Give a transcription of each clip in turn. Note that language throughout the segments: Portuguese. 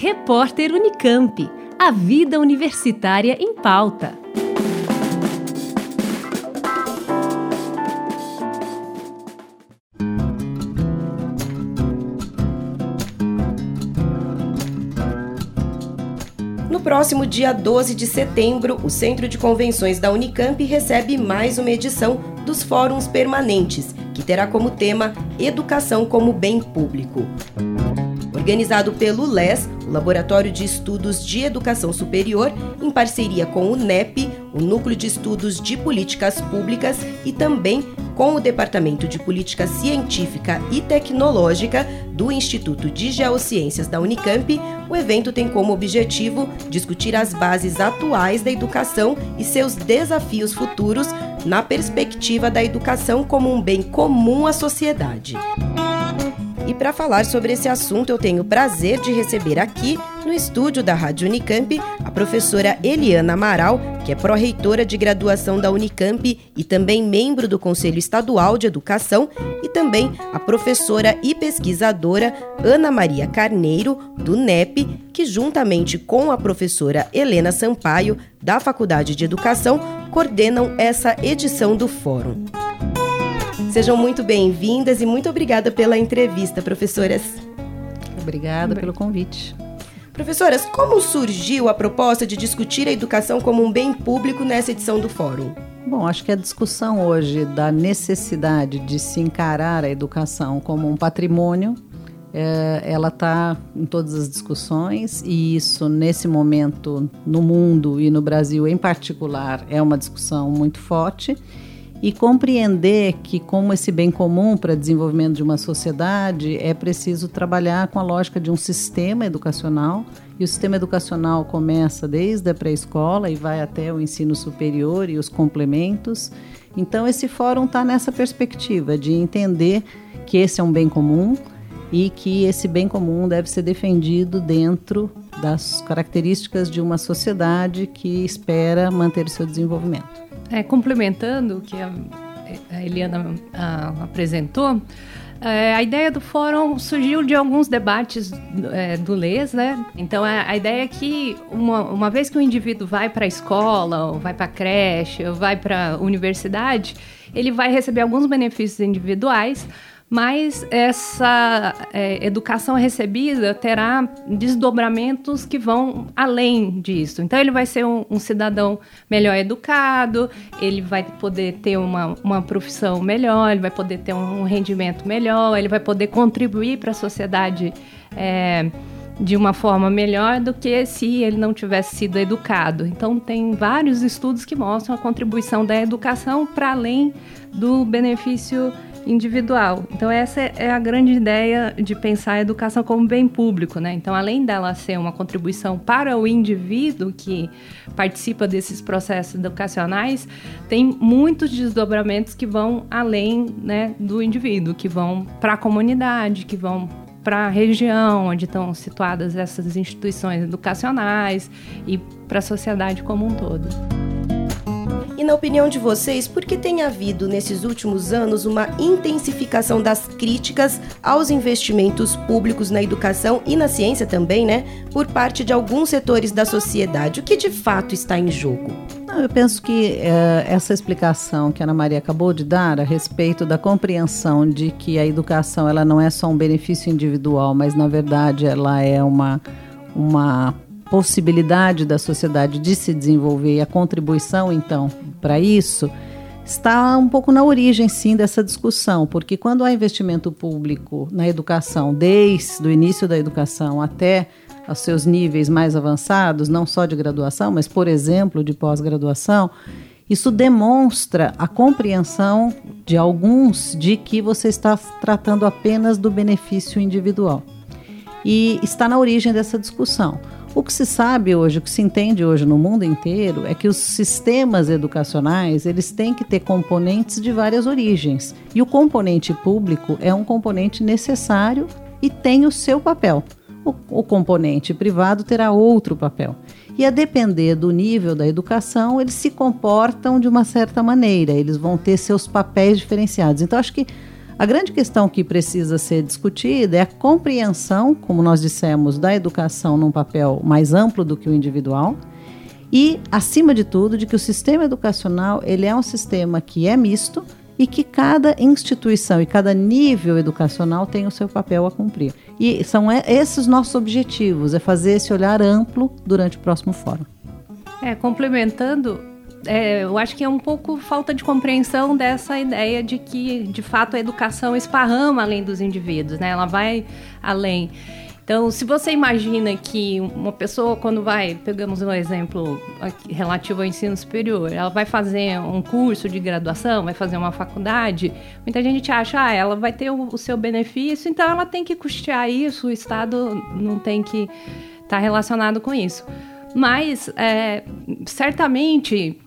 Repórter Unicamp. A vida universitária em pauta. No próximo dia 12 de setembro, o Centro de Convenções da Unicamp recebe mais uma edição dos Fóruns Permanentes, que terá como tema Educação como Bem Público. Organizado pelo LES, Laboratório de Estudos de Educação Superior, em parceria com o NEP, o Núcleo de Estudos de Políticas Públicas e também com o Departamento de Política Científica e Tecnológica do Instituto de Geociências da Unicamp, o evento tem como objetivo discutir as bases atuais da educação e seus desafios futuros na perspectiva da educação como um bem comum à sociedade. E para falar sobre esse assunto, eu tenho o prazer de receber aqui, no estúdio da Rádio Unicamp, a professora Eliana Amaral, que é pró-reitora de graduação da Unicamp e também membro do Conselho Estadual de Educação, e também a professora e pesquisadora Ana Maria Carneiro, do NEP, que juntamente com a professora Helena Sampaio, da Faculdade de Educação, coordenam essa edição do Fórum. Sejam muito bem-vindas e muito obrigada pela entrevista, professoras. Obrigada pelo convite. Professoras, como surgiu a proposta de discutir a educação como um bem público nessa edição do Fórum? Bom, acho que a discussão hoje da necessidade de se encarar a educação como um patrimônio, é, ela está em todas as discussões e isso, nesse momento, no mundo e no Brasil em particular, é uma discussão muito forte e compreender que, como esse bem comum para desenvolvimento de uma sociedade, é preciso trabalhar com a lógica de um sistema educacional. E o sistema educacional começa desde a pré-escola e vai até o ensino superior e os complementos. Então, esse fórum está nessa perspectiva de entender que esse é um bem comum e que esse bem comum deve ser defendido dentro das características de uma sociedade que espera manter o seu desenvolvimento. É, complementando o que a, a Eliana a, apresentou, é, a ideia do fórum surgiu de alguns debates é, do LES, né? Então a, a, ideia é que uma, uma vez que o indivíduo vai para a escola, ou vai para a creche, ou vai para a universidade, ele vai receber alguns benefícios individuais, mas essa é, educação recebida terá desdobramentos que vão além disso. Então, ele vai ser um, um, cidadão melhor educado, ele vai poder ter uma, uma profissão melhor, ele vai poder ter um rendimento melhor, ele vai poder contribuir para a sociedade. É, de uma forma melhor do que se ele não tivesse sido educado. Então, tem vários estudos que mostram a contribuição da educação para além do benefício individual. Então essa é a grande ideia de pensar a educação como bem público, né? Então além dela ser uma contribuição para o indivíduo que participa desses processos educacionais, tem muitos desdobramentos que vão além, né, do indivíduo, que vão para a comunidade, que vão para a região onde estão situadas essas instituições educacionais e para a sociedade como um todo. E na opinião de vocês, por que tem havido nesses últimos anos uma intensificação das críticas aos investimentos públicos na educação e na ciência também, né, por parte de alguns setores da sociedade? O que de fato está em jogo? Eu penso que é, essa explicação que a Ana Maria acabou de dar a respeito da compreensão de que a educação ela não é só um benefício individual, mas na verdade ela é uma, uma possibilidade da sociedade de se desenvolver e a contribuição, então, para isso, está um pouco na origem, sim, dessa discussão, porque quando há investimento público na educação, desde o início da educação até aos seus níveis mais avançados, não só de graduação, mas, por exemplo, de pós-graduação, isso demonstra a compreensão de alguns de que você está tratando apenas do benefício individual. E está na origem dessa discussão. O que se sabe hoje, o que se entende hoje no mundo inteiro é que os sistemas educacionais, eles têm que ter componentes de várias origens. E o componente público é um componente necessário e tem o seu papel. O, o componente privado terá outro papel. E a depender do nível da educação, eles se comportam de uma certa maneira, eles vão ter seus papéis diferenciados. Então, acho que A grande questão que precisa ser discutida é a compreensão, como nós dissemos, da educação num papel mais amplo do que o individual e, acima de tudo, de que o sistema educacional ele é um sistema que é misto e que cada instituição e cada nível educacional tem o seu papel a cumprir. E são esses nossos objetivos, é fazer esse olhar amplo durante o próximo fórum. É, complementando, é, eu acho que é um pouco falta de compreensão dessa ideia de que, de fato, a educação esparrama além dos indivíduos, né? Ela vai além. Então, se você imagina que uma pessoa, quando vai, pegamos um exemplo relativo ao ensino superior, ela vai fazer um curso de graduação, vai fazer uma faculdade, muita gente acha, ah, ela vai ter o, o seu benefício, então ela tem que custear isso, o Estado não tem que estar tá relacionado com isso. Mas, é, certamente,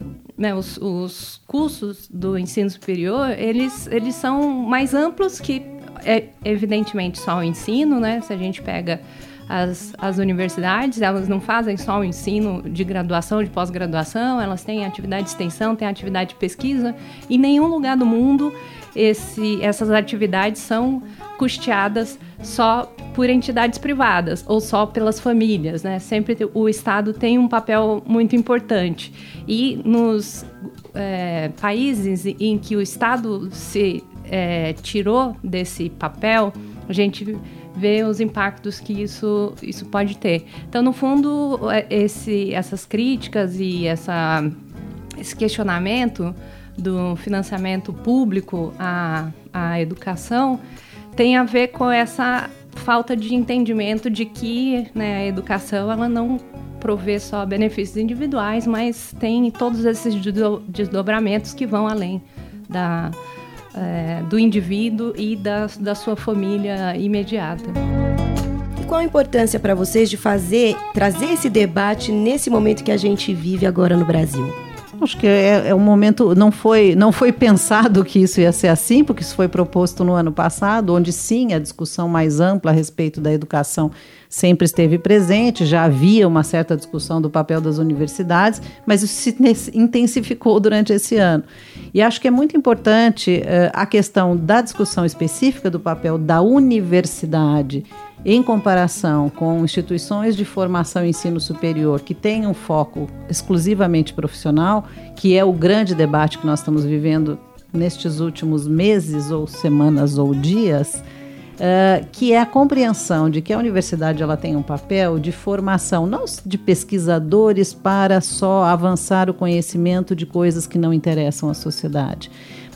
né, os, os cursos do ensino superior, eles, eles são mais amplos que é evidentemente só o ensino, né? Se a gente pega as, as universidades, elas não fazem só o ensino de graduação, de pós-graduação, elas têm atividade de extensão, têm atividade de pesquisa. Em nenhum lugar do mundo esse, essas atividades são custeadas só por entidades privadas ou só pelas famílias, né? Sempre o Estado tem um papel muito importante. E nos é, países em que o Estado se é, tirou desse papel, a gente vê os impactos que isso, isso pode ter. Então, no fundo, é, esse, essas críticas e essa, esse questionamento do financiamento público à, à educação tem a ver com essa falta de entendimento de que né, a educação ela não provê só benefícios individuais, mas tem todos esses desdobramentos que vão além da, é, do indivíduo e da, da sua família imediata. E qual a importância para vocês de fazer, trazer esse debate nesse momento que a gente vive agora no Brasil? Acho que é, é, um momento, não foi, não foi pensado que isso ia ser assim, porque isso foi proposto no ano passado, onde sim a discussão mais ampla a respeito da educação sempre esteve presente, já havia uma certa discussão do papel das universidades, mas isso se intensificou durante esse ano. E acho que é muito importante uh, a questão da discussão específica do papel da universidade em comparação com instituições de formação e ensino superior que têm um foco exclusivamente profissional, que é o grande debate que nós estamos vivendo nestes últimos meses ou semanas ou dias, uh, que é a compreensão de que a universidade ela tem um papel de formação, não de pesquisadores para só avançar o conhecimento de coisas que não interessam à sociedade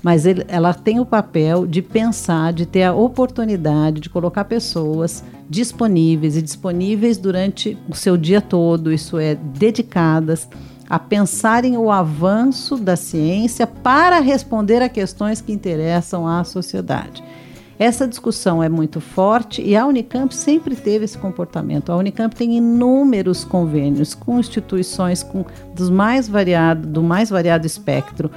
mas ele, ela tem o papel de pensar, de ter a oportunidade de colocar pessoas disponíveis e disponíveis durante o seu dia todo, isso é, dedicadas a pensarem o avanço da ciência para responder a questões que interessam à sociedade. Essa discussão é muito forte e a Unicamp sempre teve esse comportamento. A Unicamp tem inúmeros convênios com instituições com dos mais variado, do mais variado espectro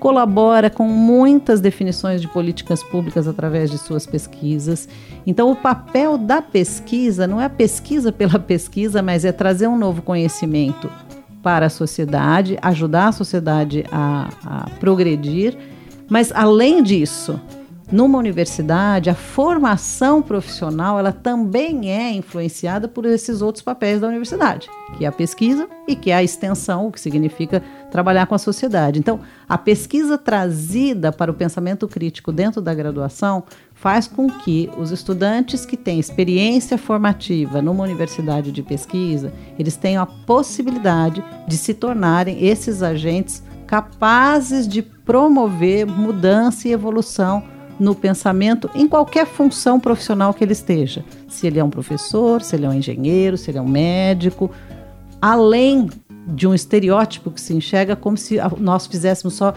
colabora com muitas definições de políticas públicas através de suas pesquisas. Então, o papel da pesquisa não é a pesquisa pela pesquisa, mas é trazer um novo conhecimento para a sociedade, ajudar a sociedade a, a progredir. Mas, além disso, numa universidade, a formação profissional ela também é influenciada por esses outros papéis da universidade, que é a pesquisa e que é a extensão, o que significa trabalhar com a sociedade. Então, a pesquisa trazida para o pensamento crítico dentro da graduação faz com que os estudantes que têm experiência formativa numa universidade de pesquisa, eles tenham a possibilidade de se tornarem esses agentes capazes de promover mudança e evolução no pensamento em qualquer função profissional que ele esteja. Se ele é um professor, se ele é um engenheiro, se ele é um médico, além de um estereótipo que se enxerga como se nós fizéssemos só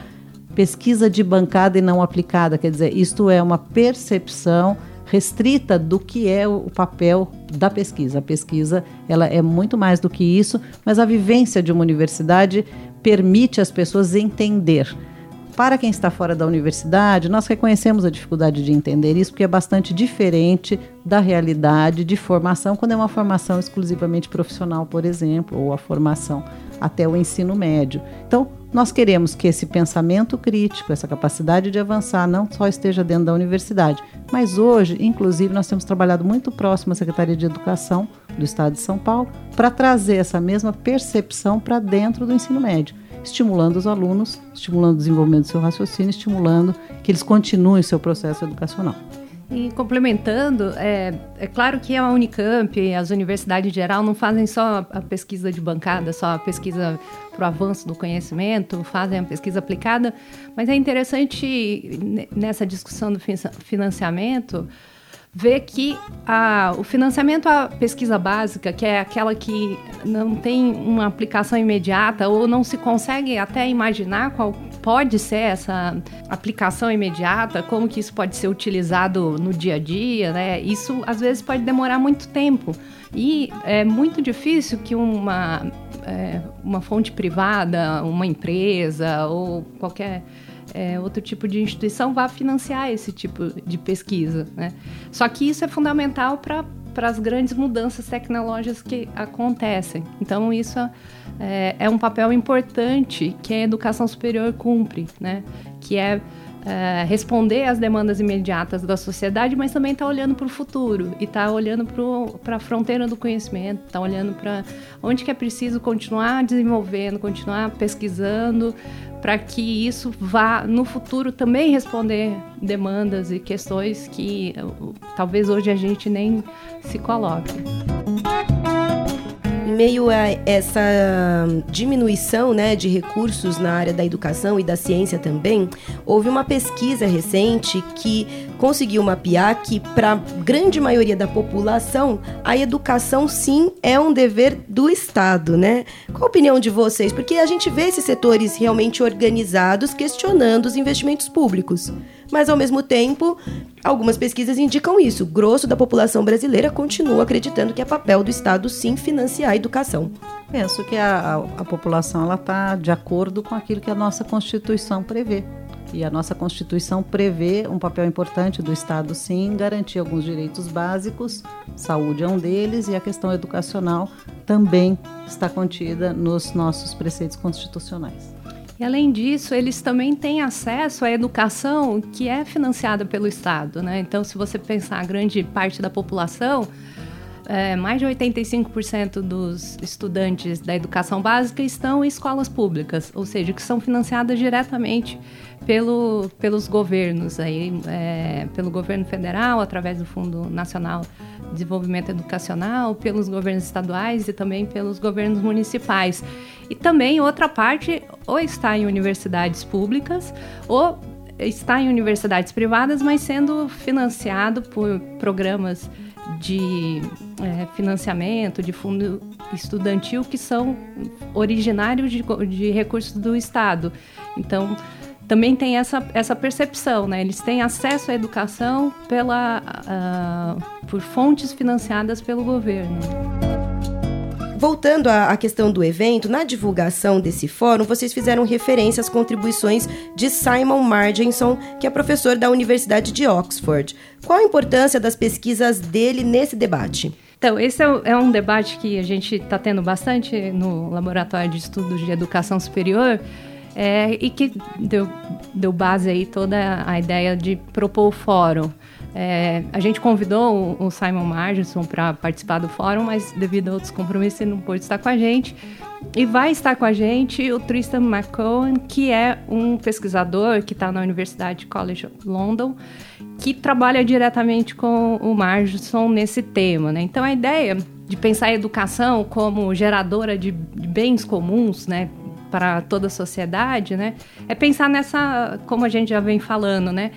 pesquisa de bancada e não aplicada, quer dizer, isto é uma percepção restrita do que é o papel da pesquisa. A pesquisa, ela é muito mais do que isso, mas a vivência de uma universidade permite às pessoas entender para quem está fora da universidade, nós reconhecemos a dificuldade de entender isso, porque é bastante diferente da realidade de formação, quando é uma formação exclusivamente profissional, por exemplo, ou a formação até o ensino médio. Então, Nós queremos que esse pensamento crítico, essa capacidade de avançar, não só esteja dentro da universidade, mas hoje, inclusive, nós temos trabalhado muito próximo à Secretaria de Educação do Estado de São Paulo para trazer essa mesma percepção para dentro do ensino médio, estimulando os alunos, estimulando o desenvolvimento do seu raciocínio, estimulando que eles continuem o seu processo educacional. E complementando, é, é claro que a Unicamp e as universidades em geral não fazem só a pesquisa de bancada, só a pesquisa para o avanço do conhecimento, fazem a pesquisa aplicada, mas é interessante nessa discussão do financiamento vê que a, o financiamento à pesquisa básica, que é aquela que não tem uma aplicação imediata ou não se consegue até imaginar qual pode ser essa aplicação imediata, como que isso pode ser utilizado no dia a dia, né? Isso às vezes pode demorar muito tempo e é muito difícil que uma, é, uma fonte privada, uma empresa ou qualquer é, outro tipo de instituição vá financiar esse tipo de pesquisa. Né? Só que isso é fundamental para para as grandes mudanças tecnológicas que acontecem. Então, isso é, é, um papel importante que a educação superior cumpre, né? que é, é responder às demandas imediatas da sociedade, mas também está olhando para o futuro e está olhando para a fronteira do conhecimento, está olhando para onde que é preciso continuar desenvolvendo, continuar pesquisando, para que isso vá no futuro também responder demandas e questões que talvez hoje a gente nem se coloque meio a essa diminuição né, de recursos na área da educação e da ciência também, houve uma pesquisa recente que conseguiu mapear que, para a grande maioria da população, a educação sim é um dever do Estado, né? Qual a opinião de vocês? Porque a gente vê esses setores realmente organizados questionando os investimentos públicos. Mas, ao mesmo tempo, algumas pesquisas indicam isso. O grosso da população brasileira continua acreditando que é papel do Estado sim financiar a educação. Penso que a, a, a população está de acordo com aquilo que a nossa Constituição prevê. E a nossa Constituição prevê um papel importante do Estado, sim, garantir alguns direitos básicos, saúde é um deles, e a questão educacional também está contida nos nossos preceitos constitucionais. E além disso, eles também têm acesso à educação que é financiada pelo Estado. Né? Então, se você pensar a grande parte da população, é, mais de 85% dos estudantes da educação básica estão em escolas públicas, ou seja, que são financiadas diretamente pelo, pelos governos, aí, é, pelo governo federal, através do Fundo Nacional de Desenvolvimento Educacional, pelos governos estaduais e também pelos governos municipais. E também outra parte ou está em universidades públicas ou está em universidades privadas, mas sendo financiado por programas de é, financiamento, de fundo estudantil que são originários de, de recursos do Estado. Então, também tem essa, essa percepção, né? Eles têm acesso à educação pela, uh, por fontes financiadas pelo governo. Voltando à questão do evento, na divulgação desse fórum, vocês fizeram referência às contribuições de Simon Marginson, que é professor da Universidade de Oxford. Qual a importância das pesquisas dele nesse debate? Então, esse é, é um debate que a gente está tendo bastante no Laboratório de Estudos de Educação Superior, é, e que deu, deu base aí toda a ideia de propor o fórum. É, a gente convidou o, Simon Marginson para participar do fórum, mas devido a outros compromissos ele não pôde estar com a gente. E vai estar com a gente o Tristan McCohen, que é um pesquisador que está na Universidade College London, que trabalha diretamente com o Marginson nesse tema. Né? Então a ideia de pensar a educação como geradora de, de bens comuns, né, para toda a sociedade, né? É pensar nessa, como a gente já vem falando, né?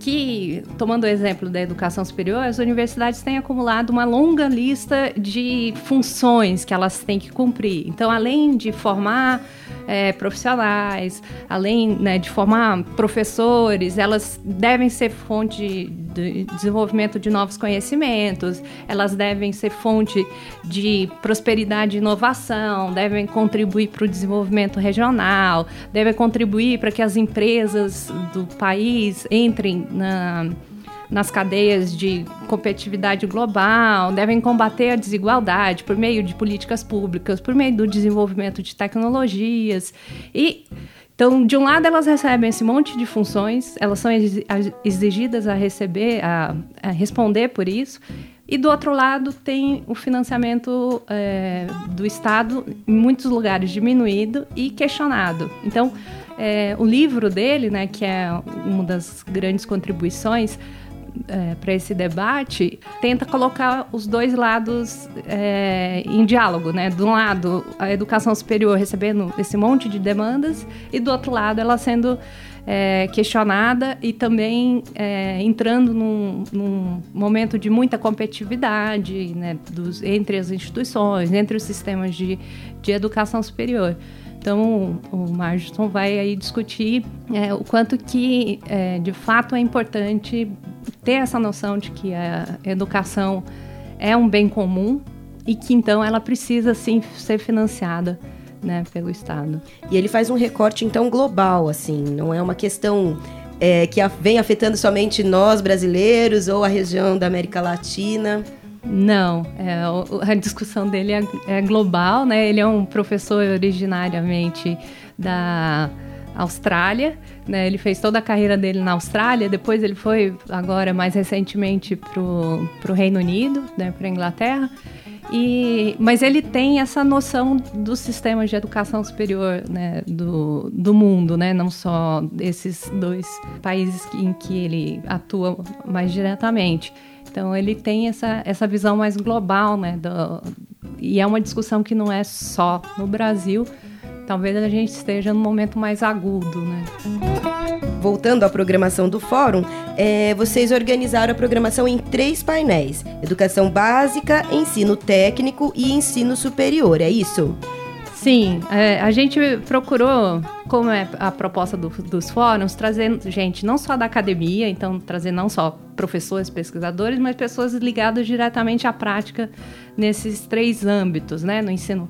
Que, tomando o exemplo da educação superior, as universidades têm acumulado uma longa lista de funções que elas têm que cumprir. Então, além de formar é, profissionais, além né, de formar professores, elas devem ser fonte de desenvolvimento de novos conhecimentos, elas devem ser fonte de prosperidade e inovação, devem contribuir para o desenvolvimento regional, devem contribuir para que as empresas do país entrem na nas cadeias de competitividade global, devem combater a desigualdade por meio de políticas públicas, por meio do desenvolvimento de tecnologias e Então, de um lado, elas recebem esse monte de funções, elas são exigidas a receber, a, a responder por isso, e do outro lado tem o financiamento é, do Estado em muitos lugares diminuído e questionado. Então, é, o livro dele, né, que é uma das grandes contribuições é, para esse debate, tenta colocar os dois lados é, em diálogo, né? De um lado, a educação superior recebendo esse monte de demandas e do outro lado, ela sendo é, questionada e também é, entrando num, num, momento de muita competitividade né, dos, entre as instituições, entre os sistemas de, de educação superior. Então, o Marston vai aí discutir é, o quanto que, é, de fato, é importante ter essa noção de que a educação é um bem comum e que, então, ela precisa, sim, ser financiada né, pelo Estado. E ele faz um recorte, então, global, assim, não é uma questão é, que vem afetando somente nós, brasileiros, ou a região da América Latina. Não, é, a discussão dele é, é, global, né? Ele é um professor originariamente da Austrália, né? Ele fez toda a carreira dele na Austrália, depois ele foi, agora mais recentemente, para o Reino Unido, né? para Inglaterra. E, mas ele tem essa noção dos sistemas de educação superior né, do, do mundo, né, não só desses dois países em que ele atua mais diretamente. Então ele tem essa, essa visão mais global, né? Do, e é uma discussão que não é só no Brasil. Talvez a gente esteja num momento mais agudo, né? Voltando à programação do fórum, é, vocês organizaram a programação em três painéis: educação básica, ensino técnico e ensino superior. É isso? Sim, é, a gente procurou, como é a proposta do, dos fóruns, trazer gente não só da academia, então trazer não só professores, pesquisadores, mas pessoas ligadas diretamente à prática nesses três âmbitos, né? No ensino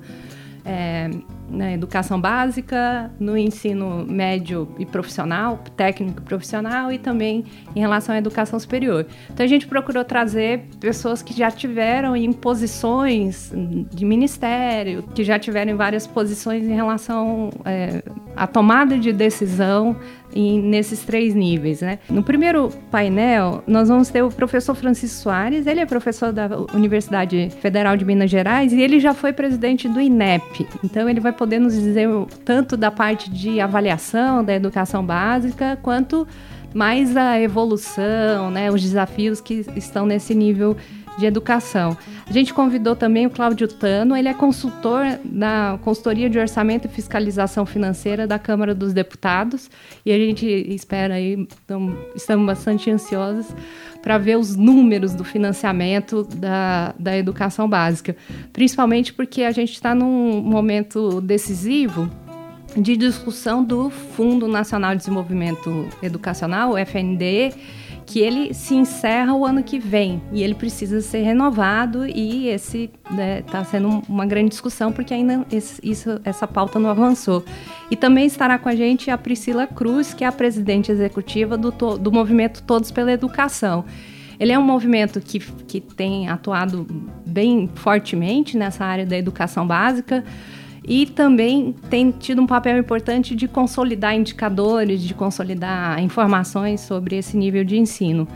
é, na educação básica, no ensino médio e profissional, técnico e profissional, e também em relação à educação superior. Então a gente procurou trazer pessoas que já tiveram em posições de ministério, que já tiveram várias posições em relação é, à tomada de decisão em, nesses três níveis. Né? No primeiro painel, nós vamos ter o professor Francisco Soares, ele é professor da Universidade Federal de Minas Gerais e ele já foi presidente do INEP. Então ele vai poder nos dizer tanto da parte de avaliação da educação básica, quanto mais a evolução, né, os desafios que estão nesse nível de educação. A gente convidou também o Cláudio Tano, ele é consultor na consultoria de orçamento e fiscalização financeira da Câmara dos Deputados e a gente espera aí, então, estamos bastante ansiosos para ver os números do financiamento da, da educação básica, principalmente porque a gente está num momento decisivo de discussão do Fundo Nacional de Desenvolvimento Educacional, o FNDE, que ele se encerra o ano que vem e ele precisa ser renovado e esse está né, tá sendo uma grande discussão porque ainda esse, isso, essa pauta não avançou. E também estará com a gente a Priscila Cruz, que é a presidente executiva do, do movimento Todos pela Educação. Ele é um movimento que, que tem atuado bem fortemente nessa área da educação básica e também tem tido um papel importante de consolidar indicadores, de consolidar informações sobre esse nível de ensino.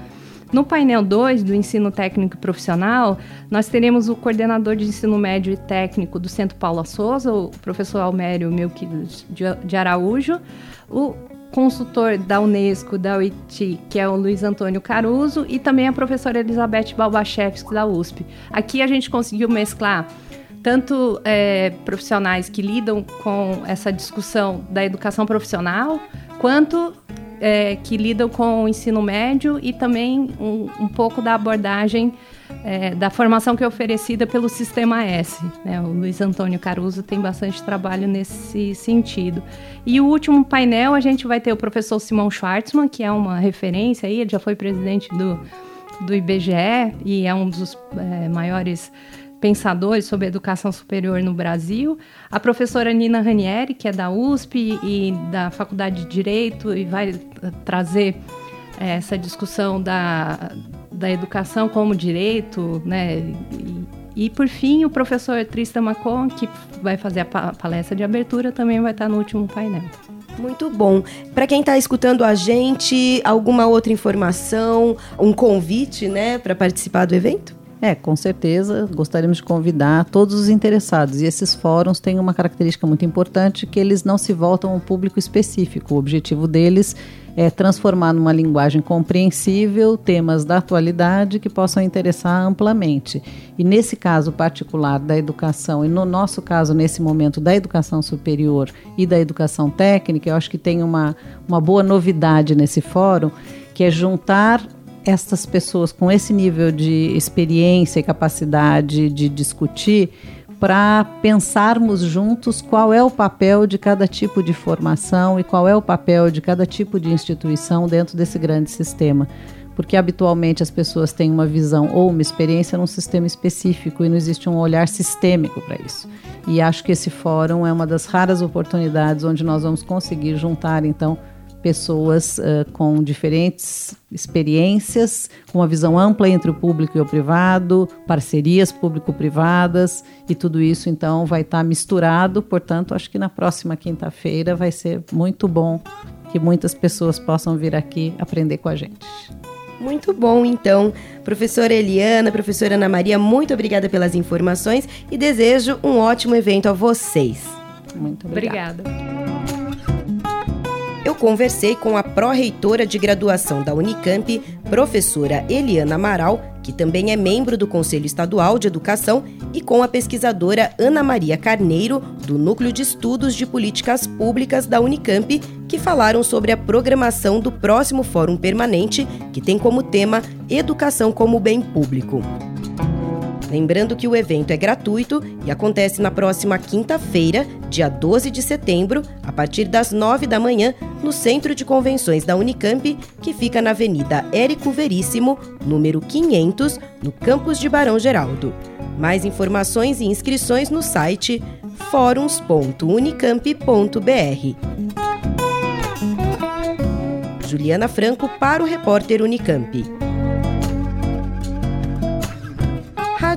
No painel 2 do ensino técnico e profissional, nós teremos o coordenador de ensino médio e técnico do Centro Paula Souza, o professor Almério Melquides de Araújo, o consultor da Unesco, da UIT, que é o Luiz Antônio Caruso, e também a professora Elizabeth Balbachevski, da USP. Aqui a gente conseguiu mesclar tanto é, profissionais que lidam com essa discussão da educação profissional, quanto é, que lidam com o ensino médio e também um, um pouco da abordagem é, da formação que é oferecida pelo Sistema S. Né? O Luiz Antônio Caruso tem bastante trabalho nesse sentido. E o último painel a gente vai ter o professor Simão Schwartzman, que é uma referência aí, ele já foi presidente do, do IBGE e é um dos é, maiores pensadores sobre educação superior no Brasil, a professora Nina Ranieri, que é da USP e da Faculdade de Direito, e vai trazer é, essa discussão da, da educação como direito, né? E, e, por fim, o professor Tristan Macon, que vai fazer a palestra de abertura, também vai estar no último painel. Muito bom. Para quem está escutando a gente, alguma outra informação, um convite, né, para participar do evento? É, com certeza, gostaríamos de convidar todos os interessados. E esses fóruns têm uma característica muito importante que eles não se voltam a um público específico. O objetivo deles é transformar numa linguagem compreensível temas da atualidade que possam interessar amplamente. E nesse caso particular da educação, e no nosso caso, nesse momento, da educação superior e da educação técnica, eu acho que tem uma, uma boa novidade nesse fórum, que é juntar estas pessoas com esse nível de experiência e capacidade de discutir para pensarmos juntos qual é o papel de cada tipo de formação e qual é o papel de cada tipo de instituição dentro desse grande sistema. Porque habitualmente as pessoas têm uma visão ou uma experiência num sistema específico e não existe um olhar sistêmico para isso. E acho que esse fórum é uma das raras oportunidades onde nós vamos conseguir juntar, então, pessoas uh, com diferentes experiências, com uma visão ampla entre o público e o privado, parcerias público-privadas e tudo isso então vai estar tá misturado. Portanto, acho que na próxima quinta-feira vai ser muito bom que muitas pessoas possam vir aqui aprender com a gente. Muito bom, então. Professora Eliana, professora Ana Maria, muito obrigada pelas informações e desejo um ótimo evento a vocês. Muito obrigada. obrigada conversei com a pró-reitora de graduação da Unicamp, professora Eliana Amaral, que também é membro do Conselho Estadual de Educação, e com a pesquisadora Ana Maria Carneiro, do Núcleo de Estudos de Políticas Públicas da Unicamp, que falaram sobre a programação do próximo Fórum Permanente, que tem como tema Educação como Bem Público. Lembrando que o evento é gratuito e acontece na próxima quinta-feira, dia 12 de setembro, a partir das 9 da manhã, no Centro de Convenções da Unicamp, que fica na Avenida Érico Veríssimo, número 500, no campus de Barão Geraldo. Mais informações e inscrições no site fóruns.unicamp.br. Juliana Franco para o repórter Unicamp.